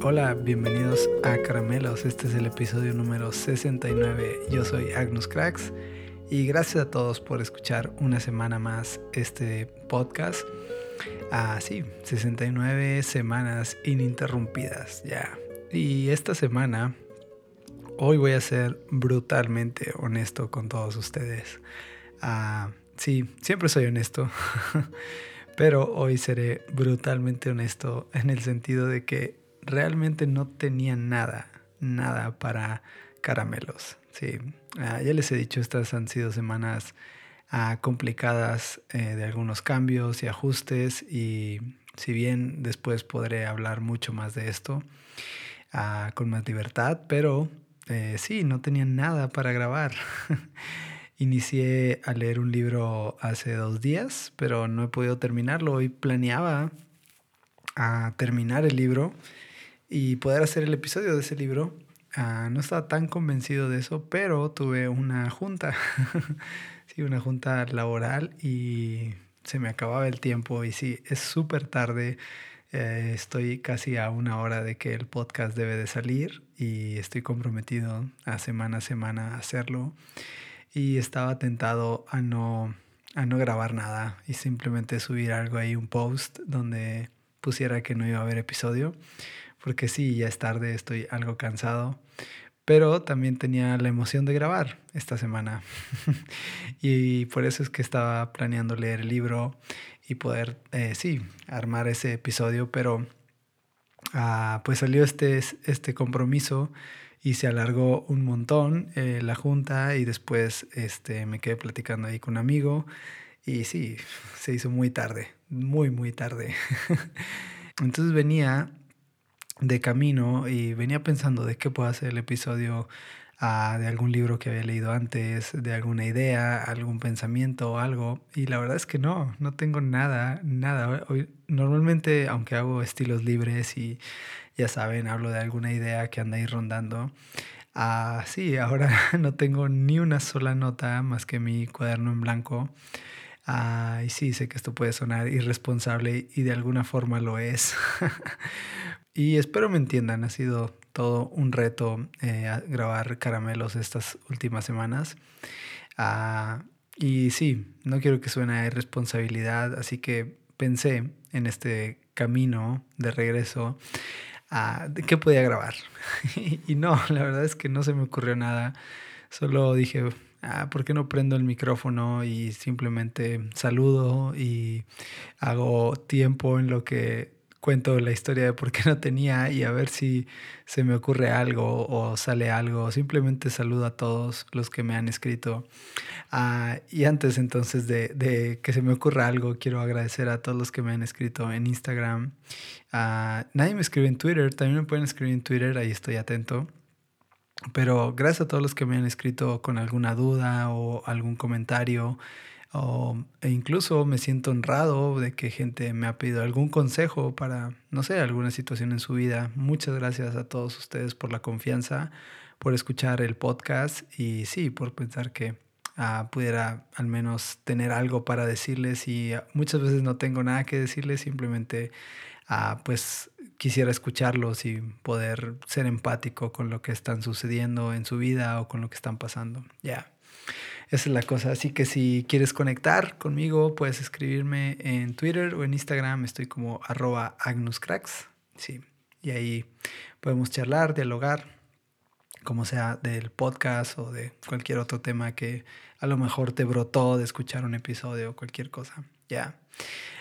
Hola, bienvenidos a Caramelos. Este es el episodio número 69. Yo soy Agnus Cracks y gracias a todos por escuchar una semana más este podcast. Ah, sí, 69 semanas ininterrumpidas ya. Y esta semana, hoy voy a ser brutalmente honesto con todos ustedes. Ah, sí, siempre soy honesto. Pero hoy seré brutalmente honesto en el sentido de que realmente no tenía nada, nada para caramelos. Sí, ah, ya les he dicho, estas han sido semanas ah, complicadas eh, de algunos cambios y ajustes y si bien después podré hablar mucho más de esto ah, con más libertad, pero eh, sí, no tenía nada para grabar. Inicié a leer un libro hace dos días, pero no he podido terminarlo. Hoy planeaba a terminar el libro y poder hacer el episodio de ese libro. Ah, no estaba tan convencido de eso, pero tuve una junta, sí, una junta laboral y se me acababa el tiempo y sí, es súper tarde. Eh, estoy casi a una hora de que el podcast debe de salir y estoy comprometido a semana a semana a hacerlo y estaba tentado a no, a no grabar nada y simplemente subir algo ahí, un post donde pusiera que no iba a haber episodio, porque sí, ya es tarde, estoy algo cansado, pero también tenía la emoción de grabar esta semana y por eso es que estaba planeando leer el libro y poder, eh, sí, armar ese episodio, pero ah, pues salió este, este compromiso y se alargó un montón eh, la junta y después este, me quedé platicando ahí con un amigo y sí, se hizo muy tarde, muy, muy tarde. Entonces venía de camino y venía pensando de qué puedo hacer el episodio ah, de algún libro que había leído antes, de alguna idea, algún pensamiento o algo. Y la verdad es que no, no tengo nada, nada. Hoy, normalmente, aunque hago estilos libres y ya saben, hablo de alguna idea que anda ahí rondando. Ah, sí, ahora no tengo ni una sola nota más que mi cuaderno en blanco. Ah, y sí, sé que esto puede sonar irresponsable y de alguna forma lo es. y espero me entiendan, ha sido todo un reto eh, grabar caramelos estas últimas semanas. Ah, y sí, no quiero que suene a irresponsabilidad, así que pensé en este camino de regreso de qué podía grabar. y no, la verdad es que no se me ocurrió nada. Solo dije, ah, ¿por qué no prendo el micrófono y simplemente saludo y hago tiempo en lo que cuento la historia de por qué no tenía y a ver si se me ocurre algo o sale algo. Simplemente saludo a todos los que me han escrito. Ah, y antes entonces de, que se me ocurra algo, quiero agradecer a todos los que me han escrito en Instagram. Ah, nadie me escribe en Twitter, también me pueden escribir en Twitter, ahí estoy atento. Pero gracias a todos los que me han escrito con alguna duda o algún comentario o, e incluso me siento honrado de que gente me ha pedido algún consejo para, no sé, alguna situación en su vida. Muchas gracias a todos ustedes por la confianza, por escuchar el podcast y sí, por pensar que ah, pudiera al menos tener algo para decirles y ah, muchas veces no tengo nada que decirles, simplemente ah, pues quisiera escucharlos y poder ser empático con lo que están sucediendo en su vida o con lo que están pasando. Ya. Esa es la cosa. Así que si quieres conectar conmigo, puedes escribirme en Twitter o en Instagram. Estoy como arroba agnuscracks. Sí. Y ahí podemos charlar, dialogar, como sea del podcast o de cualquier otro tema que a lo mejor te brotó de escuchar un episodio o cualquier cosa. Ya.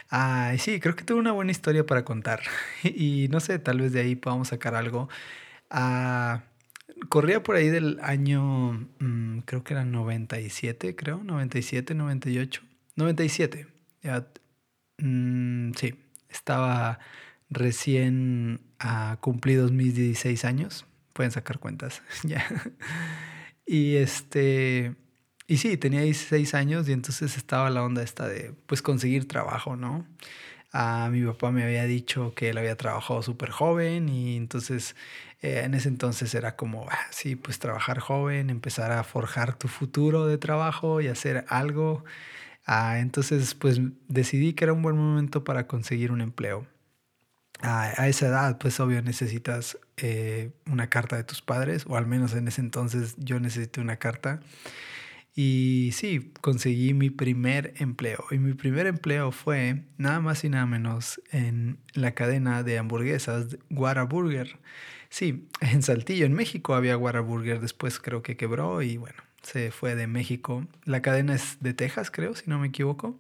Ah, sí, creo que tengo una buena historia para contar. y no sé, tal vez de ahí podamos sacar algo. Ah, corría por ahí del año, mm, creo que era 97, creo, 97, 98, 97. Ya, mm, sí, estaba recién uh, cumplidos mis 16 años. Pueden sacar cuentas, ya. Y este, y sí, tenía 16 años y entonces estaba la onda esta de, pues, conseguir trabajo, ¿no? A mi papá me había dicho que él había trabajado súper joven y entonces eh, en ese entonces era como, ah, sí, pues trabajar joven, empezar a forjar tu futuro de trabajo y hacer algo. Ah, entonces pues decidí que era un buen momento para conseguir un empleo. a, esa edad, pues obvio necesitas eh, una carta de tus padres, o al menos en ese entonces yo necesité una carta. Y sí, conseguí mi primer empleo. Y mi primer empleo fue nada más y nada menos en la cadena de hamburguesas Whataburger. Sí, en Saltillo, en México había Whataburger, después creo que quebró y bueno, se fue de México. La cadena es de Texas, creo, si no me equivoco.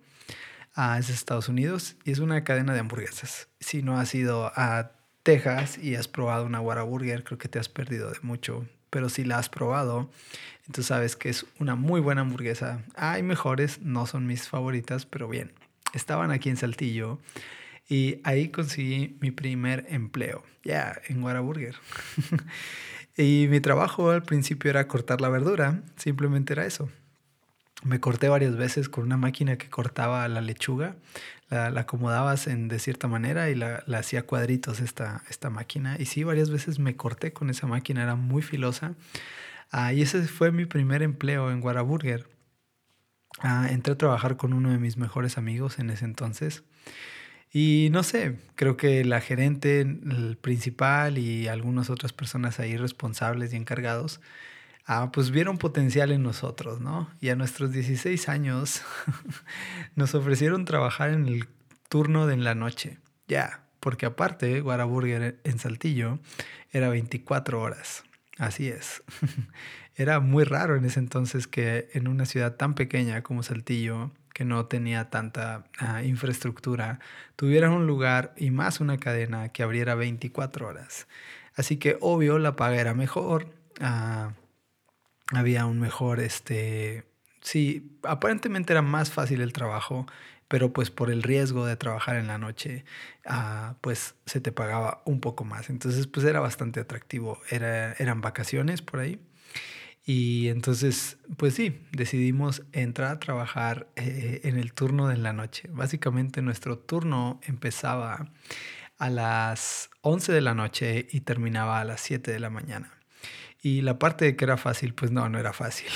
Ah, es Estados Unidos y es una cadena de hamburguesas. Si no has ido a Texas y has probado una Whataburger, creo que te has perdido de mucho pero si la has probado, entonces sabes que es una muy buena hamburguesa. Hay mejores, no son mis favoritas, pero bien, estaban aquí en Saltillo y ahí conseguí mi primer empleo, ya, en Whataburger. y mi trabajo al principio era cortar la verdura, simplemente era eso. Me corté varias veces con una máquina que cortaba la lechuga la, acomodabas en, de cierta manera y la, hacía cuadritos esta, esta máquina. Y sí, varias veces me corté con esa máquina, era muy filosa. Ah, y ese fue mi primer empleo en Whataburger. Ah, entré a trabajar con uno de mis mejores amigos en ese entonces. Y no sé, creo que la gerente, el principal y algunas otras personas ahí responsables y encargados ah, pues vieron potencial en nosotros, ¿no? Y a nuestros 16 años nos ofrecieron trabajar en el turno de la noche. Ya, porque aparte, Guaraburger en Saltillo era 24 horas. Así es. era muy raro en ese entonces que en una ciudad tan pequeña como Saltillo, que no tenía tanta ah, infraestructura, tuvieran un lugar y más una cadena que abriera 24 horas. Así que obvio la paga era mejor. Uh, había un mejor, este, sí, aparentemente era más fácil el trabajo, pero pues por el riesgo de trabajar en la noche, ah, pues se te pagaba un poco más. Entonces, pues era bastante atractivo. Era, eran vacaciones por ahí. Y entonces, pues sí, decidimos entrar a trabajar eh, en el turno de la noche. Básicamente nuestro turno empezaba a las 11 de la noche y terminaba a las 7 de la mañana. Y la parte de que era fácil, pues no, no era fácil.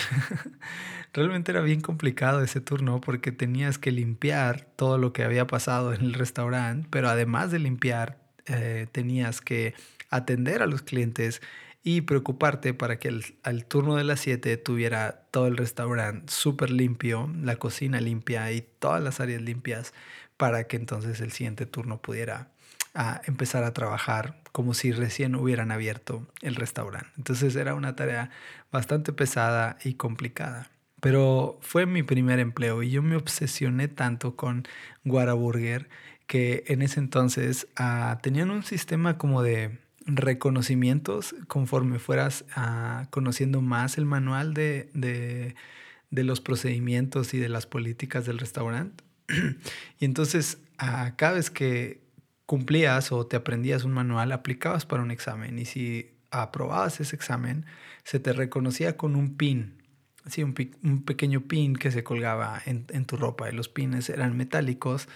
Realmente era bien complicado ese turno porque tenías que limpiar todo lo que había pasado en el restaurante, pero además de limpiar, eh, tenías que atender a los clientes y preocuparte para que el, al turno de las 7 tuviera todo el restaurante súper limpio, la cocina limpia y todas las áreas limpias para que entonces el siguiente turno pudiera a empezar a trabajar como si recién hubieran abierto el restaurante. Entonces era una tarea bastante pesada y complicada. Pero fue mi primer empleo y yo me obsesioné tanto con Guaraburger que en ese entonces ah, tenían un sistema como de reconocimientos conforme fueras ah, conociendo más el manual de, de, los procedimientos y de las políticas del restaurante. y entonces uh, cada vez que, cumplías o te aprendías un manual, aplicabas para un examen y si aprobabas ese examen, se te reconocía con un pin, sí, un, pequeño pin que se colgaba en, tu ropa y los pines eran metálicos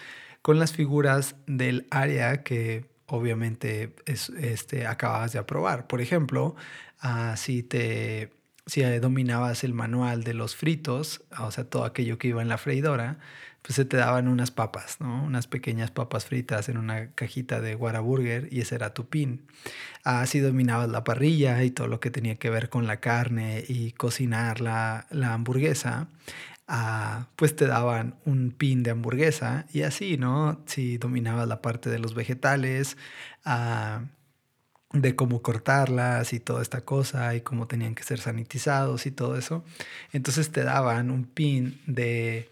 con las figuras del área que obviamente es, este, acababas de aprobar. Por ejemplo, uh, si te si dominabas el manual de los fritos, o sea, todo aquello que iba en la freidora, pues se te daban unas papas, ¿no? Unas pequeñas papas fritas en una cajita de Whataburger y ese era tu pin. Así dominabas la parrilla y todo lo que tenía que ver con la carne y cocinar la, la hamburguesa. Ah, pues te daban un pin de hamburguesa y así, ¿no? Si dominabas la parte de los vegetales, ah, de cómo cortarlas y toda esta cosa y cómo tenían que ser sanitizados y todo eso, entonces te daban un pin de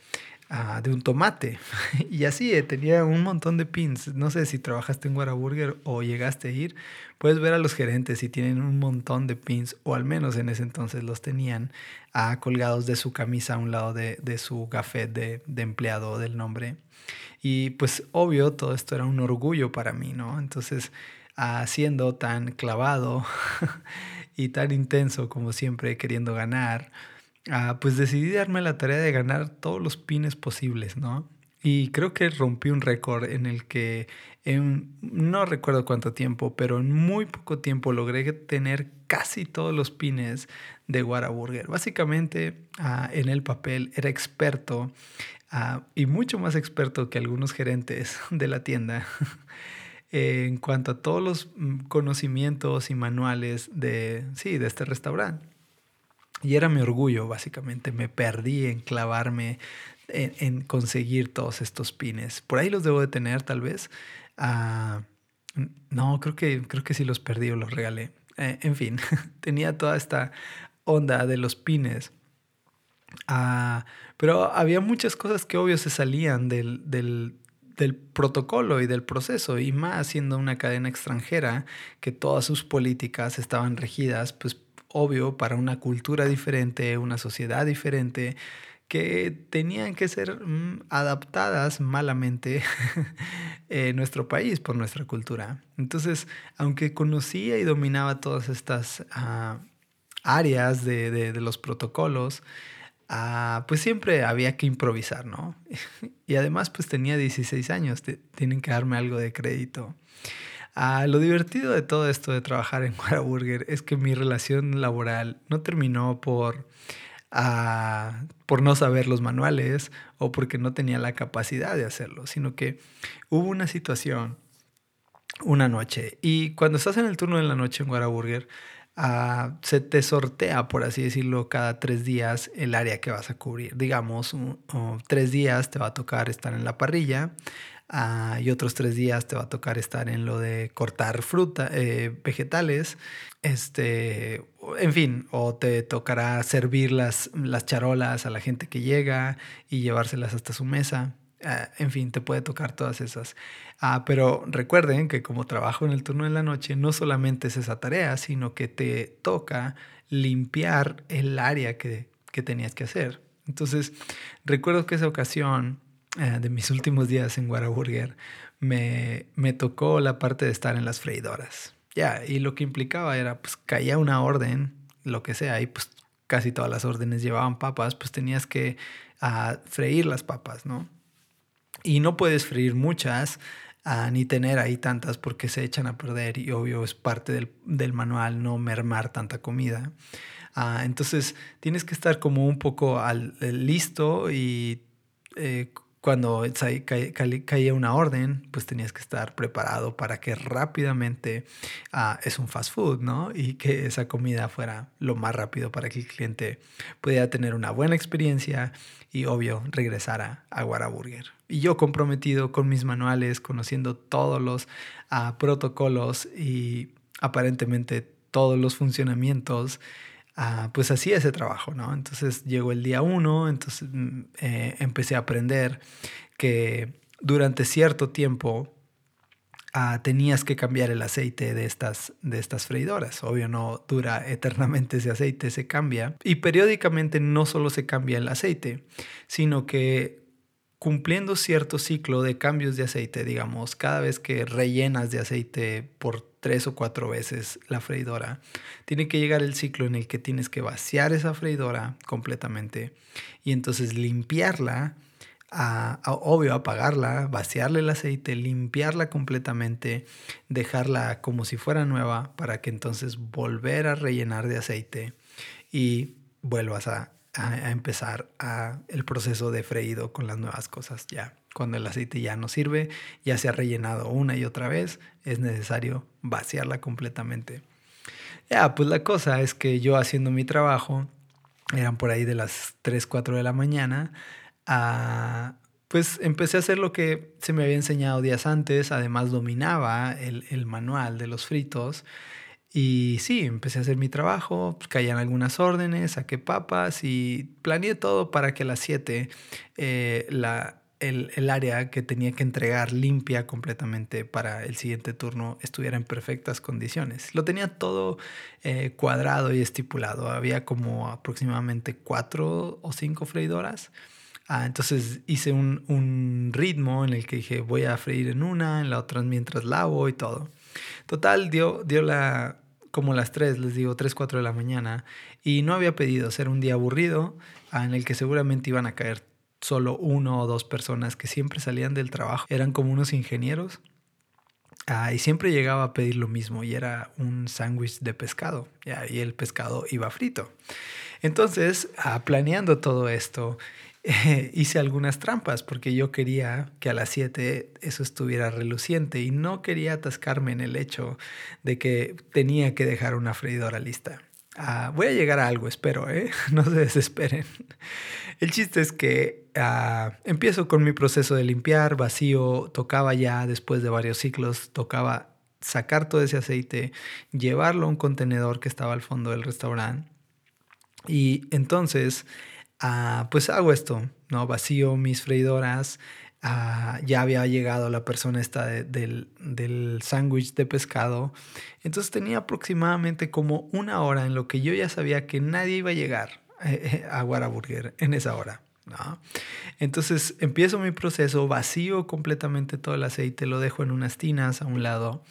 Ah, de un tomate. y así, eh, tenía un montón de pins. No sé si trabajaste en Whataburger o llegaste a ir. Puedes ver a los gerentes si tienen un montón de pins, o al menos en ese entonces los tenían ah, colgados de su camisa a un lado de, de su gafet de, de empleado del nombre. Y pues obvio, todo esto era un orgullo para mí, ¿no? Entonces, haciendo ah, tan clavado y tan intenso como siempre queriendo ganar, Ah, pues decidí darme la tarea de ganar todos los pines posibles, ¿no? Y creo que rompí un récord en el que en, no recuerdo cuánto tiempo, pero en muy poco tiempo logré tener casi todos los pines de Whataburger. Básicamente ah, en el papel era experto ah, y mucho más experto que algunos gerentes de la tienda eh, en cuanto a todos los mm, conocimientos y manuales de, sí, de este restaurante. Y era mi orgullo, básicamente. Me perdí en clavarme, en, conseguir todos estos pines. Por ahí los debo de tener, tal vez. Ah, no, creo que, creo que sí los perdí o los regalé. Eh, en fin, tenía toda esta onda de los pines. Ah, pero había muchas cosas que obvio se salían del, del, del, protocolo y del proceso, y más siendo una cadena extranjera, que todas sus políticas estaban regidas, pues obvio, para una cultura diferente, una sociedad diferente, que tenían que ser mm, adaptadas malamente en nuestro país por nuestra cultura. Entonces, aunque conocía y dominaba todas estas ah, áreas de, de, los protocolos, ah, pues siempre había que improvisar, ¿no? y además, pues tenía 16 años, tienen que darme algo de crédito. Ah, lo divertido de todo esto de trabajar en Whataburger es que mi relación laboral no terminó por por no saber los manuales o porque no tenía la capacidad de hacerlo, sino que hubo una situación una noche y cuando estás en el turno de la noche en Whataburger, se te sortea, por así decirlo, cada tres días el área que vas a cubrir. Digamos, tres días te va a tocar estar en la parrilla, Ah, y otros tres días te va a tocar estar en lo de cortar fruta, eh, vegetales, este, en fin, o te tocará servir las, las charolas a la gente que llega y llevárselas hasta su mesa. Ah, en fin, te puede tocar todas esas. Ah, pero recuerden que como trabajo en el turno de la noche, no solamente es esa tarea, sino que te toca limpiar el área que, que tenías que hacer. Entonces, recuerdo que esa ocasión eh, de mis últimos días en Whataburger, me, me tocó la parte de estar en las freidoras. Ya, y lo que implicaba era, pues caía una orden, lo que sea, y pues casi todas las órdenes llevaban papas, pues tenías que uh, freír las papas, ¿no? Y no puedes freír muchas, uh, ni tener ahí tantas porque se echan a perder y obvio es parte del, del manual no mermar tanta comida. Uh, entonces tienes que estar como un poco al, listo y eh, cuando caía una orden, pues tenías que estar preparado para que rápidamente uh, es un fast food, ¿no? Y que esa comida fuera lo más rápido para que el cliente pudiera tener una buena experiencia y, obvio, regresara a Whataburger. Y yo comprometido con mis manuales, conociendo todos los uh, protocolos y aparentemente todos los funcionamientos Ah, pues hacía ese trabajo, ¿no? Entonces llegó el día uno, entonces mm, eh, empecé a aprender que durante cierto tiempo ah, tenías que cambiar el aceite de estas, de estas freidoras. Obvio no dura eternamente ese aceite, se cambia. Y periódicamente no solo se cambia el aceite, sino que cumpliendo cierto ciclo de cambios de aceite, digamos, cada vez que rellenas de aceite por tres o cuatro veces la freidora, tiene que llegar el ciclo en el que tienes que vaciar esa freidora completamente y entonces limpiarla, obvio apagarla, vaciarle el aceite, limpiarla completamente, dejarla como si fuera nueva para que entonces volver a rellenar de aceite y vuelvas a, a empezar a el proceso de freído con las nuevas cosas ya. Cuando el aceite ya no sirve, ya se ha rellenado una y otra vez, es necesario vaciarla completamente. Ya, pues la cosa es que yo haciendo mi trabajo, eran por ahí de las 3, 4 de la mañana, ah, pues empecé a hacer lo que se me había enseñado días antes, además dominaba el, el manual de los fritos. Y sí, empecé a hacer mi trabajo, pues caían algunas órdenes, saqué papas y planeé todo para que a las 7 eh, la, el, área que tenía que entregar limpia completamente para el siguiente turno estuviera en perfectas condiciones. Lo tenía todo eh, cuadrado y estipulado. Había como aproximadamente cuatro o cinco freidoras. Ah, entonces hice un, un, ritmo en el que dije voy a freír en una, en la otra mientras lavo y todo. Total, dio, dio la, como las 3, les digo, 3, 4 de la mañana. Y no había pedido ser un día aburrido en el que seguramente iban a caer solo uno o dos personas que siempre salían del trabajo. Eran como unos ingenieros. Ah, y siempre llegaba a pedir lo mismo y era un sándwich de pescado. y el pescado iba frito. Entonces, ah, planeando todo esto hice algunas trampas porque yo quería que a las 7 eso estuviera reluciente y no quería atascarme en el hecho de que tenía que dejar una freidora lista. Ah, voy a llegar a algo, espero, ¿eh? no se desesperen. El chiste es que ah, empiezo con mi proceso de limpiar, vacío, tocaba ya después de varios ciclos, tocaba sacar todo ese aceite, llevarlo a un contenedor que estaba al fondo del restaurante. Y entonces, ah, pues hago esto, ¿no? Vacío mis freidoras. ya había llegado la persona esta del, del sándwich de pescado. Entonces tenía aproximadamente como una hora en lo que yo ya sabía que nadie iba a llegar eh, a Whataburger en esa hora. Entonces empiezo mi proceso, vacío completamente todo el aceite, lo dejo en unas tinas a un lado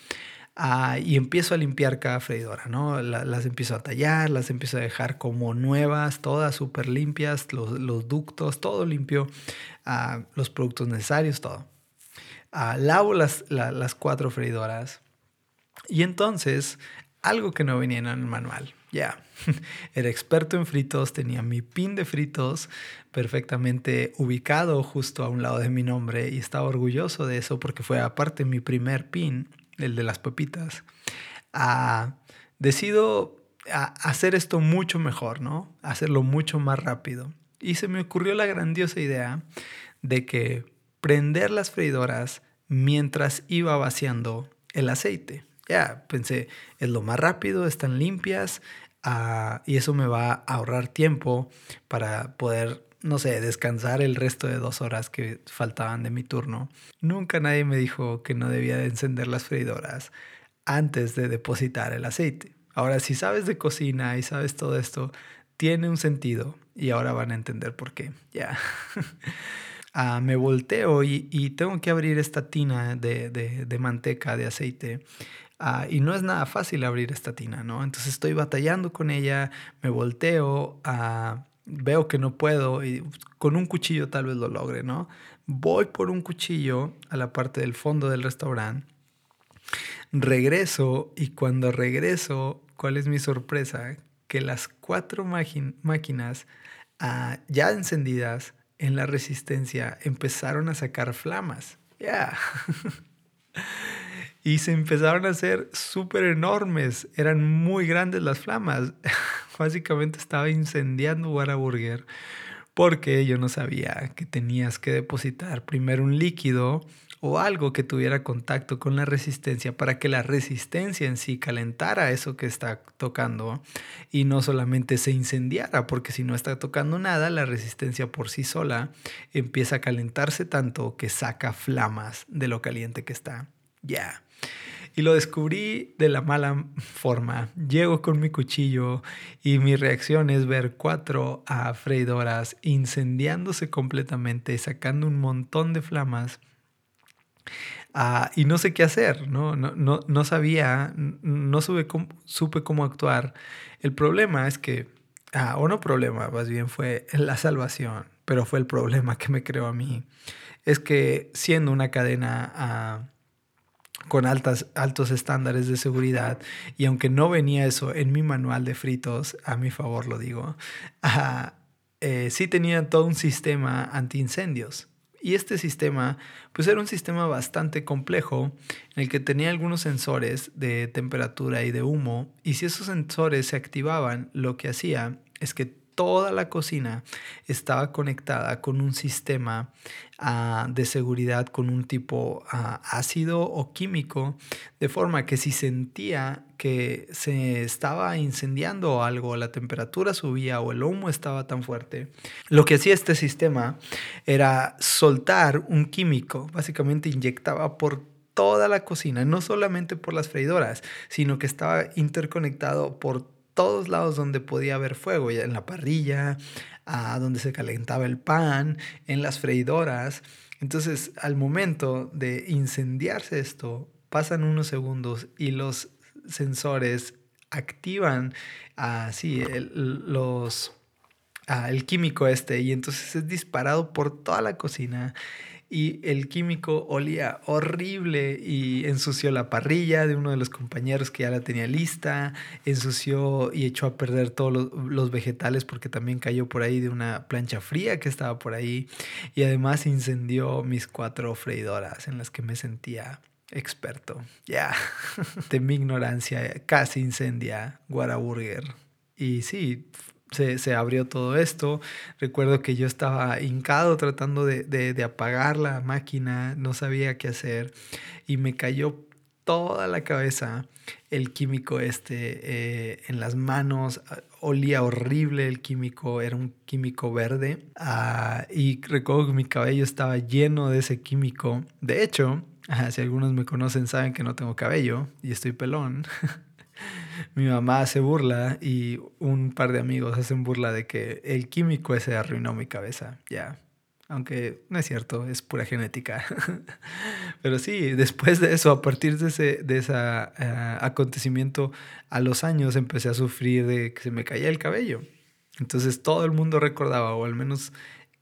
ah, y empiezo a limpiar cada freidora, ¿no? las empiezo a tallar, las empiezo a dejar como nuevas, todas súper limpias, los, ductos, todo limpio, ah, los productos necesarios, todo. Ah, lavo las, las cuatro freidoras y entonces algo que no venía en el manual, ya. Era experto en fritos, tenía mi pin de fritos perfectamente ubicado justo a un lado de mi nombre y estaba orgulloso de eso porque fue aparte mi primer pin, el de las pepitas. Ah, decido hacer esto mucho mejor, ¿no? Hacerlo mucho más rápido. Y se me ocurrió la grandiosa idea de que prender las freidoras mientras iba vaciando el aceite. Ya, pensé, es lo más rápido, están limpias, y eso me va a ahorrar tiempo para poder, no sé, descansar el resto de dos horas que faltaban de mi turno. Nunca nadie me dijo que no debía de encender las freidoras antes de depositar el aceite. Ahora, si sabes de cocina y sabes todo esto, tiene un sentido y ahora van a entender por qué. Ya. Ah, me volteo y, tengo que abrir esta tina de, de manteca, de aceite. Ah, y no es nada fácil abrir esta tina, ¿no? Entonces estoy batallando con ella, me volteo, ah, veo que no puedo y con un cuchillo tal vez lo logre, ¿no? Voy por un cuchillo a la parte del fondo del restaurante, regreso y cuando regreso, ¿cuál es mi sorpresa? Que las cuatro máquinas ah, ya encendidas en la resistencia empezaron a sacar flamas. Ya. y se empezaron a hacer súper enormes. Eran muy grandes las flamas. Básicamente estaba incendiando Whataburger porque yo no sabía que tenías que depositar primero un líquido o algo que tuviera contacto con la resistencia para que la resistencia en sí calentara eso que está tocando y no solamente se incendiara, porque si no está tocando nada, la resistencia por sí sola empieza a calentarse tanto que saca flamas de lo caliente que está. Ya. Y lo descubrí de la mala forma. Llego con mi cuchillo y mi reacción es ver cuatro freidoras incendiándose completamente, sacando un montón de flamas. Ah, y no sé qué hacer, ¿no? No, no, no sabía, no supe cómo, supe cómo actuar. El problema es que, ah, o no problema, más bien fue la salvación, pero fue el problema que me creó a mí. Es que siendo una cadena ah, con altas, altos estándares de seguridad. Y aunque no venía eso en mi manual de fritos, a mi favor lo digo, eh, sí tenía todo un sistema antiincendios. Y este sistema, pues era un sistema bastante complejo en el que tenía algunos sensores de temperatura y de humo. Y si esos sensores se activaban, lo que hacía es que toda la cocina estaba conectada con un sistema ah, de seguridad con un tipo ah, ácido o químico, de forma que si sentía que se estaba incendiando algo, la temperatura subía o el humo estaba tan fuerte, lo que hacía este sistema era soltar un químico, básicamente inyectaba por toda la cocina, no solamente por las freidoras, sino que estaba interconectado por todos lados donde podía haber fuego, ya en la parrilla, a donde se calentaba el pan, en las freidoras. Entonces, al momento de incendiarse esto, pasan unos segundos y los sensores activan así el, los, el químico este y entonces es disparado por toda la cocina y el químico olía horrible y ensució la parrilla de uno de los compañeros que ya la tenía lista, ensució y echó a perder todos los, los vegetales porque también cayó por ahí de una plancha fría que estaba por ahí y además incendió mis cuatro freidoras en las que me sentía experto. Ya, de mi ignorancia casi incendia Guaraburger. Y sí, se, abrió todo esto. Recuerdo que yo estaba hincado tratando de, apagar la máquina, no sabía qué hacer y me cayó toda la cabeza el químico este eh, en las manos. Olía horrible el químico, era un químico verde. Ah, y recuerdo que mi cabello estaba lleno de ese químico. De hecho, si algunos me conocen saben que no tengo cabello y estoy pelón. Mi mamá hace burla y un par de amigos hacen burla de que el químico ese arruinó mi cabeza. Ya. Aunque no es cierto, es pura genética. Pero sí, después de eso, a partir de ese de esa, eh, acontecimiento, a los años empecé a sufrir de que se me caía el cabello. Entonces todo el mundo recordaba, o al menos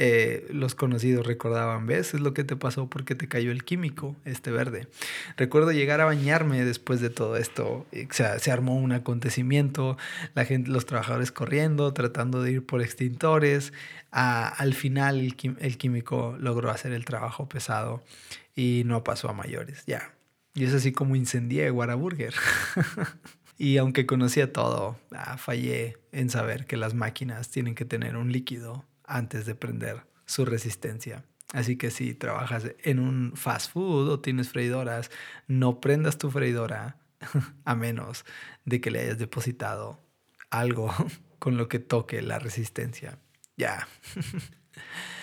eh, los conocidos recordaban, ¿ves? Es lo que te pasó porque te cayó el químico, este verde. Recuerdo llegar a bañarme después de todo esto. O sea, se armó un acontecimiento, la gente, los trabajadores corriendo, tratando de ir por extintores. al final el, químico logró hacer el trabajo pesado y no pasó a mayores, ya. Y es así como incendié Guaraburger. y aunque conocía todo, ah, fallé en saber que las máquinas tienen que tener un líquido antes de prender su resistencia. Así que si trabajas en un fast food o tienes freidoras, no prendas tu freidora a menos de que le hayas depositado algo con lo que toque la resistencia. Ya.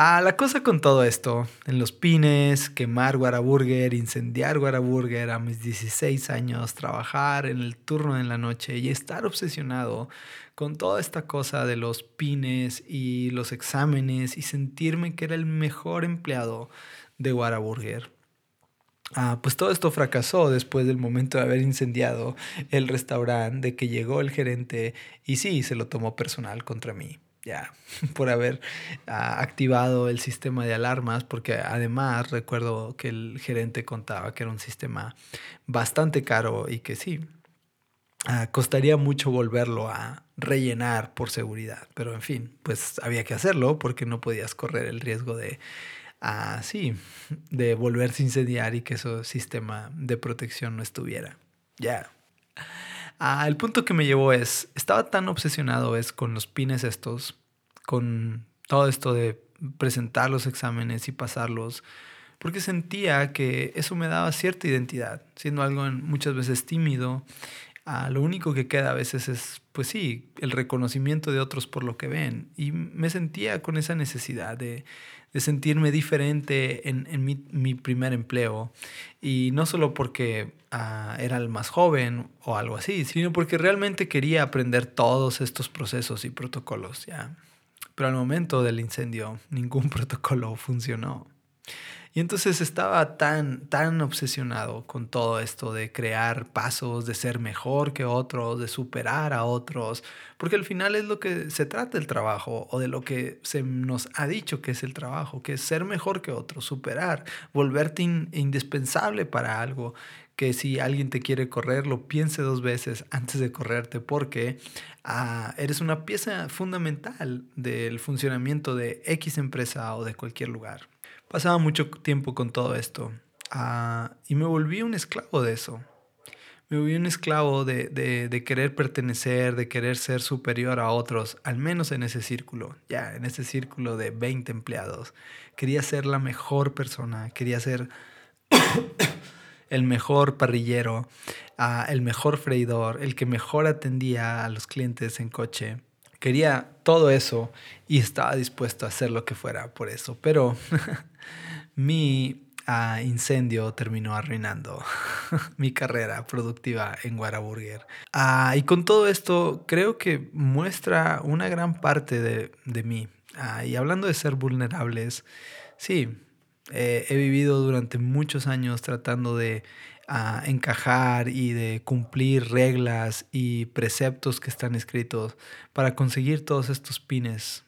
Ah, la cosa con todo esto, en los pines, quemar Guaraburger, incendiar Guaraburger a mis 16 años, trabajar en el turno de la noche y estar obsesionado con toda esta cosa de los pines y los exámenes y sentirme que era el mejor empleado de Whataburger. Ah, pues todo esto fracasó después del momento de haber incendiado el restaurante, de que llegó el gerente y sí, se lo tomó personal contra mí, ya, por haber ah, activado el sistema de alarmas, porque además recuerdo que el gerente contaba que era un sistema bastante caro y que sí, Ah, costaría mucho volverlo a rellenar por seguridad. Pero en fin, pues había que hacerlo porque no podías correr el riesgo de, ah, sí, de volverse a incendiar y que ese sistema de protección no estuviera. Ya. Ah, el punto que me llevó es, estaba tan obsesionado es con los pines estos, con todo esto de presentar los exámenes y pasarlos, porque sentía que eso me daba cierta identidad, siendo algo muchas veces tímido Ah, lo único que queda a veces es, pues sí, el reconocimiento de otros por lo que ven. Y me sentía con esa necesidad de, sentirme diferente en, mi, primer empleo. Y no solo porque ah, era el más joven o algo así, sino porque realmente quería aprender todos estos procesos y protocolos. ¿ya? Pero al momento del incendio, ningún protocolo funcionó. Y entonces estaba tan, tan obsesionado con todo esto de crear pasos, de ser mejor que otros, de superar a otros, porque al final es lo que se trata el trabajo o de lo que se nos ha dicho que es el trabajo, que es ser mejor que otros, superar, volverte indispensable para algo, que si alguien te quiere correr, lo piense dos veces antes de correrte, porque ah, eres una pieza fundamental del funcionamiento de X empresa o de cualquier lugar. Pasaba mucho tiempo con todo esto ah, y me volví un esclavo de eso. Me volví un esclavo de, de, querer pertenecer, de querer ser superior a otros, al menos en ese círculo, ya, en ese círculo de 20 empleados. Quería ser la mejor persona, quería ser el mejor parrillero, el mejor freidor, el que mejor atendía a los clientes en coche. Quería todo eso y estaba dispuesto a hacer lo que fuera por eso, pero mi ah, incendio terminó arruinando mi carrera productiva en Whataburger. Ah, y con todo esto, creo que muestra una gran parte de, de mí. Ah, y hablando de ser vulnerables, sí, eh, he vivido durante muchos años tratando de encajar y de cumplir reglas y preceptos que están escritos para conseguir todos estos pines.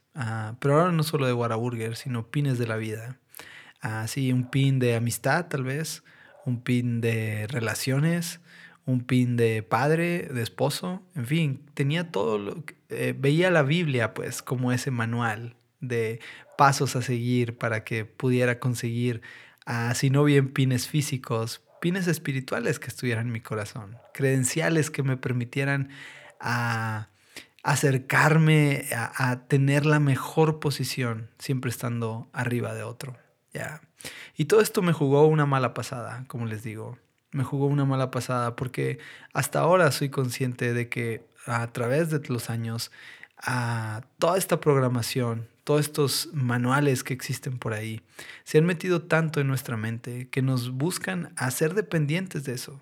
pero ahora no solo de Whataburger, sino pines de la vida. Así, un pin de amistad tal vez, un pin de relaciones, un pin de padre, de esposo, en fin, tenía todo lo que, eh, veía la Biblia pues como ese manual de pasos a seguir para que pudiera conseguir, uh, si no bien pines físicos, pines espirituales que estuvieran en mi corazón, credenciales que me permitieran a acercarme a, tener la mejor posición, siempre estando arriba de otro. Ya. Y todo esto me jugó una mala pasada, como les digo. Me jugó una mala pasada porque hasta ahora soy consciente de que a través de los años, a toda esta programación, todos estos manuales que existen por ahí, se han metido tanto en nuestra mente que nos buscan a ser dependientes de eso.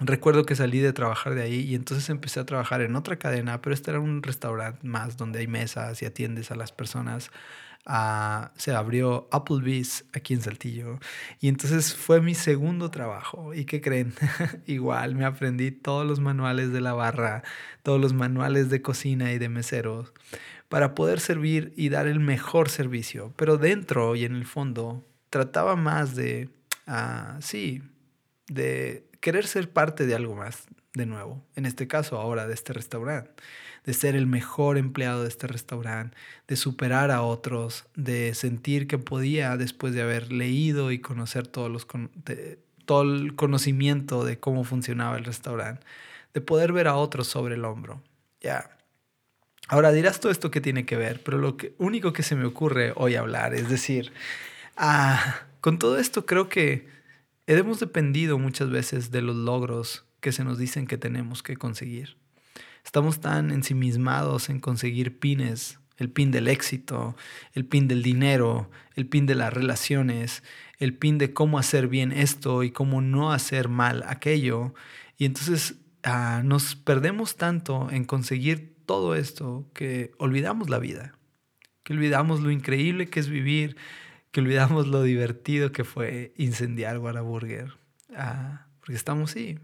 Recuerdo que salí de trabajar de ahí y entonces empecé a trabajar en otra cadena, pero este era un restaurante más donde hay mesas y atiendes a las personas. Ah, se abrió Applebee's aquí en Saltillo y entonces fue mi segundo trabajo. ¿Y qué creen? Igual me aprendí todos los manuales de la barra, todos los manuales de cocina y de meseros para poder servir y dar el mejor servicio. Pero dentro y en el fondo trataba más de, uh, sí, de querer ser parte de algo más, de nuevo, en este caso ahora de este restaurante, de ser el mejor empleado de este restaurante, de superar a otros, de sentir que podía, después de haber leído y conocer todos los, todo el conocimiento de cómo funcionaba el restaurante, de poder ver a otros sobre el hombro. Ya. Ahora dirás todo esto que tiene que ver, pero lo que, único que se me ocurre hoy hablar es decir, ah, con todo esto creo que Hemos dependido muchas veces de los logros que se nos dicen que tenemos que conseguir. Estamos tan ensimismados en conseguir pines, el pin del éxito, el pin del dinero, el pin de las relaciones, el pin de cómo hacer bien esto y cómo no hacer mal aquello. Y entonces ah, nos perdemos tanto en conseguir todo esto que olvidamos la vida, que olvidamos lo increíble que es vivir, que olvidamos lo divertido que fue incendiar Whataburger. Ah, porque estamos, sí,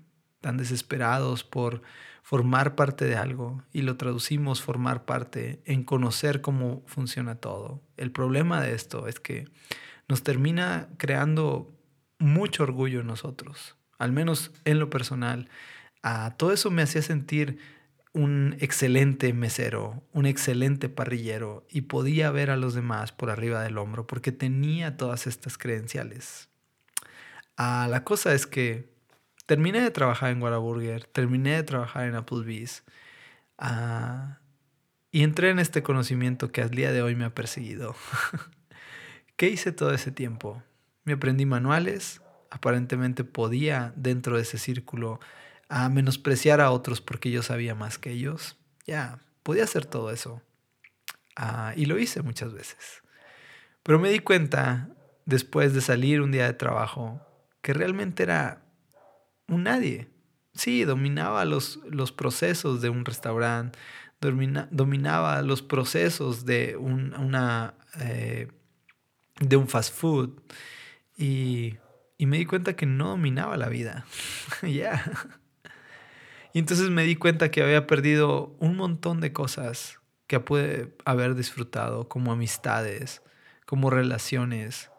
tan desesperados por formar parte de algo y lo traducimos formar parte en conocer cómo funciona todo. El problema de esto es que nos termina creando mucho orgullo en nosotros, al menos en lo personal. Ah, todo eso me hacía sentir un excelente mesero, un excelente parrillero y podía ver a los demás por arriba del hombro porque tenía todas estas credenciales. Ah, la cosa es que terminé de trabajar en Whataburger, terminé de trabajar en Applebee's ah, y entré en este conocimiento que al día de hoy me ha perseguido. ¿Qué hice todo ese tiempo? Me aprendí manuales, aparentemente podía dentro de ese círculo a menospreciar a otros porque yo sabía más que ellos. Ya, podía hacer todo eso. Ah, y lo hice muchas veces. Pero me di cuenta, después de salir un día de trabajo, que realmente era un nadie. Sí, dominaba los, los procesos de un restaurante, dominaba los procesos de un, una, eh, de un fast food. Y, y, me di cuenta que no dominaba la vida. ya. Y entonces me di cuenta que había perdido un montón de cosas que pude haber disfrutado, como amistades, como relaciones,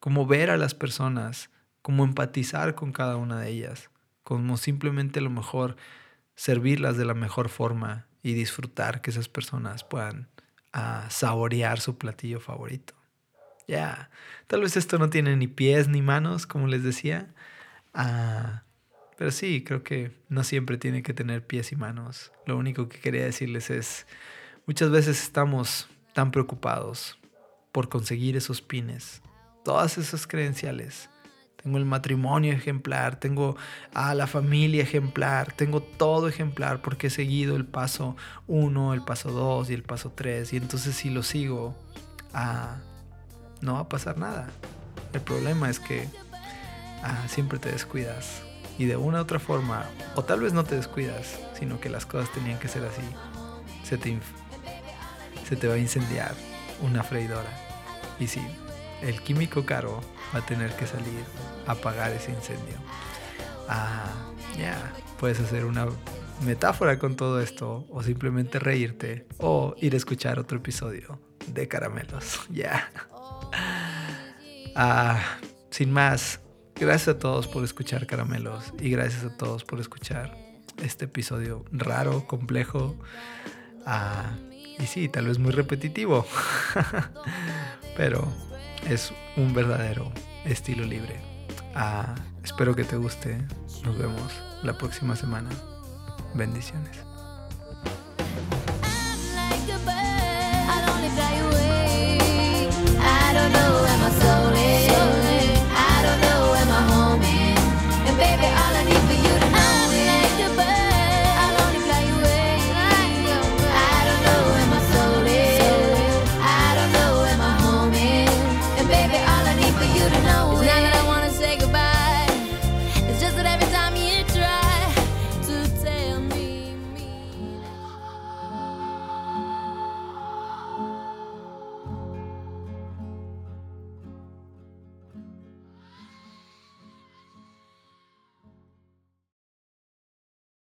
como ver a las personas, como empatizar con cada una de ellas, como simplemente a lo mejor servirlas de la mejor forma y disfrutar que esas personas puedan ah, saborear su platillo favorito. Ya, tal vez esto no tiene ni pies ni manos, como les decía, ah, pero sí, creo que no siempre tiene que tener pies y manos. Lo único que quería decirles es, muchas veces estamos tan preocupados por conseguir esos pines, todas esas credenciales. Tengo el matrimonio ejemplar, tengo a la familia ejemplar, tengo todo ejemplar porque he seguido el paso 1, el paso 2 y el paso 3. Y entonces si lo sigo, ah, no va a pasar nada. El problema es que ah, siempre te descuidas y de una u otra forma, o tal vez no te descuidas, sino que las cosas tenían que ser así, se te, se te va a incendiar una freidora. Y sí, el químico caro va a tener que salir a apagar ese incendio. Ah, ya, puedes hacer una metáfora con todo esto, o simplemente reírte, o ir a escuchar otro episodio de Caramelos. Ya. Ah, sin más, gracias a todos por escuchar Caramelos y gracias a todos por escuchar este episodio raro, complejo. Ah, y sí, tal vez muy repetitivo, pero es un verdadero estilo libre. Ah, espero que te guste. Nos vemos la próxima semana. Bendiciones.